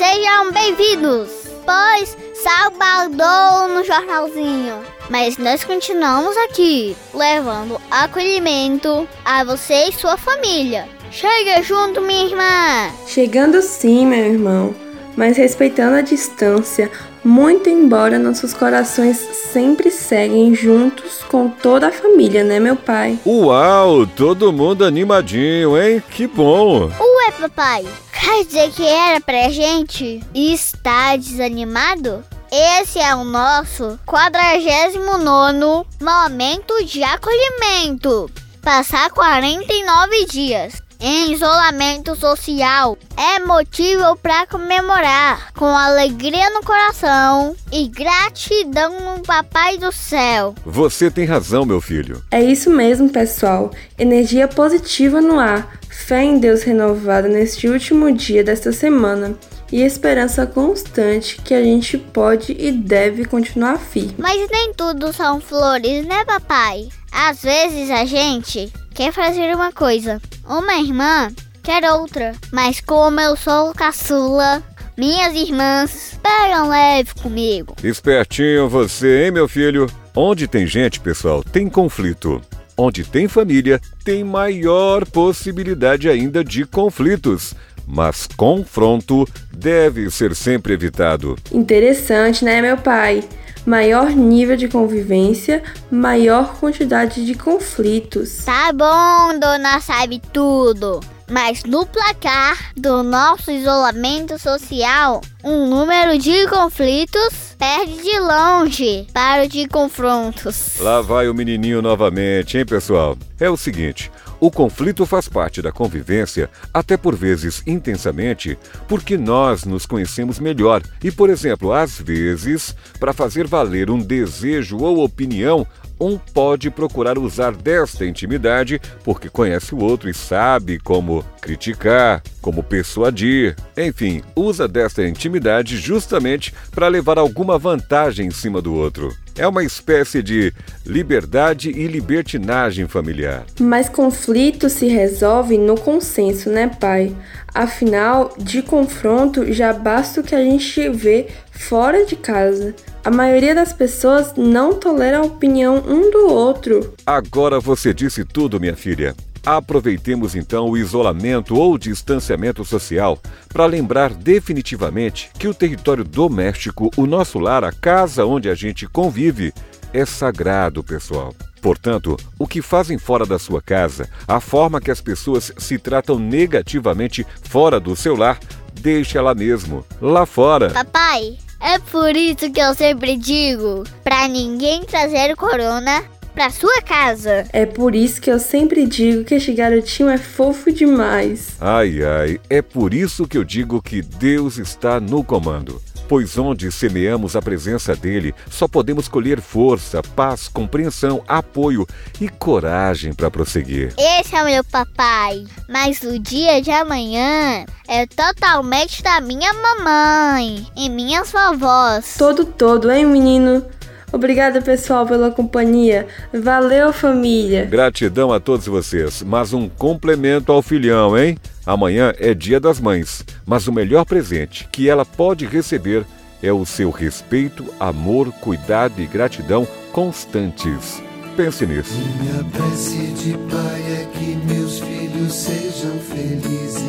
sejam bem-vindos, pois Salvador no jornalzinho. Mas nós continuamos aqui, levando acolhimento a você e sua família. Chega junto, minha irmã! Chegando sim, meu irmão, mas respeitando a distância, muito embora nossos corações sempre seguem juntos com toda a família, né, meu pai? Uau, todo mundo animadinho, hein? Que bom! Ué, papai, quer dizer que era pra gente estar desanimado? Esse é o nosso 49 momento de acolhimento. Passar 49 dias em isolamento social é motivo para comemorar com alegria no coração e gratidão no Papai do Céu. Você tem razão, meu filho. É isso mesmo, pessoal. Energia positiva no ar, fé em Deus renovada neste último dia desta semana e esperança constante que a gente pode e deve continuar firme. Mas nem tudo são flores, né, papai? Às vezes a gente quer fazer uma coisa, uma irmã quer outra, mas como eu sou caçula, minhas irmãs pegam leve comigo. Espertinho você, hein, meu filho? Onde tem gente, pessoal, tem conflito. Onde tem família, tem maior possibilidade ainda de conflitos mas confronto deve ser sempre evitado. Interessante, né, meu pai? Maior nível de convivência, maior quantidade de conflitos. Tá bom, dona sabe tudo. Mas no placar do nosso isolamento social, um número de conflitos perde de longe para o de confrontos. Lá vai o menininho novamente, hein, pessoal? É o seguinte: o conflito faz parte da convivência, até por vezes intensamente, porque nós nos conhecemos melhor. E, por exemplo, às vezes, para fazer valer um desejo ou opinião, um pode procurar usar desta intimidade porque conhece o outro e sabe como criticar, como persuadir. Enfim, usa desta intimidade justamente para levar alguma vantagem em cima do outro. É uma espécie de liberdade e libertinagem familiar. Mas conflito se resolve no consenso, né, pai? Afinal, de confronto já basta o que a gente vê fora de casa. A maioria das pessoas não tolera a opinião um do outro. Agora você disse tudo, minha filha. Aproveitemos então o isolamento ou distanciamento social para lembrar definitivamente que o território doméstico, o nosso lar, a casa onde a gente convive, é sagrado, pessoal. Portanto, o que fazem fora da sua casa, a forma que as pessoas se tratam negativamente fora do seu lar, deixa lá mesmo, lá fora. Papai, é por isso que eu sempre digo: para ninguém trazer corona pra sua casa. É por isso que eu sempre digo que este garotinho é fofo demais. Ai, ai, é por isso que eu digo que Deus está no comando. Pois onde semeamos a presença dele, só podemos colher força, paz, compreensão, apoio e coragem para prosseguir. Esse é o meu papai, mas o dia de amanhã é totalmente da minha mamãe e minhas vovós. Todo, todo, hein, menino? Obrigada, pessoal, pela companhia. Valeu, família. Gratidão a todos vocês. Mas um complemento ao filhão, hein? Amanhã é Dia das Mães, mas o melhor presente que ela pode receber é o seu respeito, amor, cuidado e gratidão constantes. Pense nisso. Minha prece de pai é que meus filhos sejam felizes.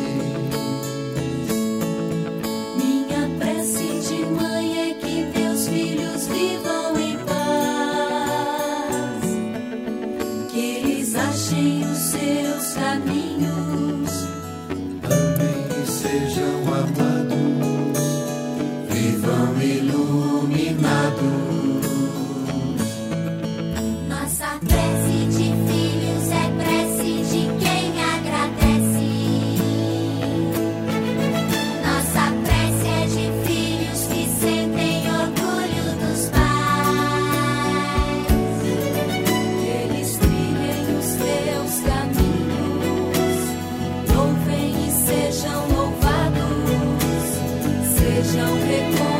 Minha prece de mãe é que meus filhos vivam. sejam reconhecidos.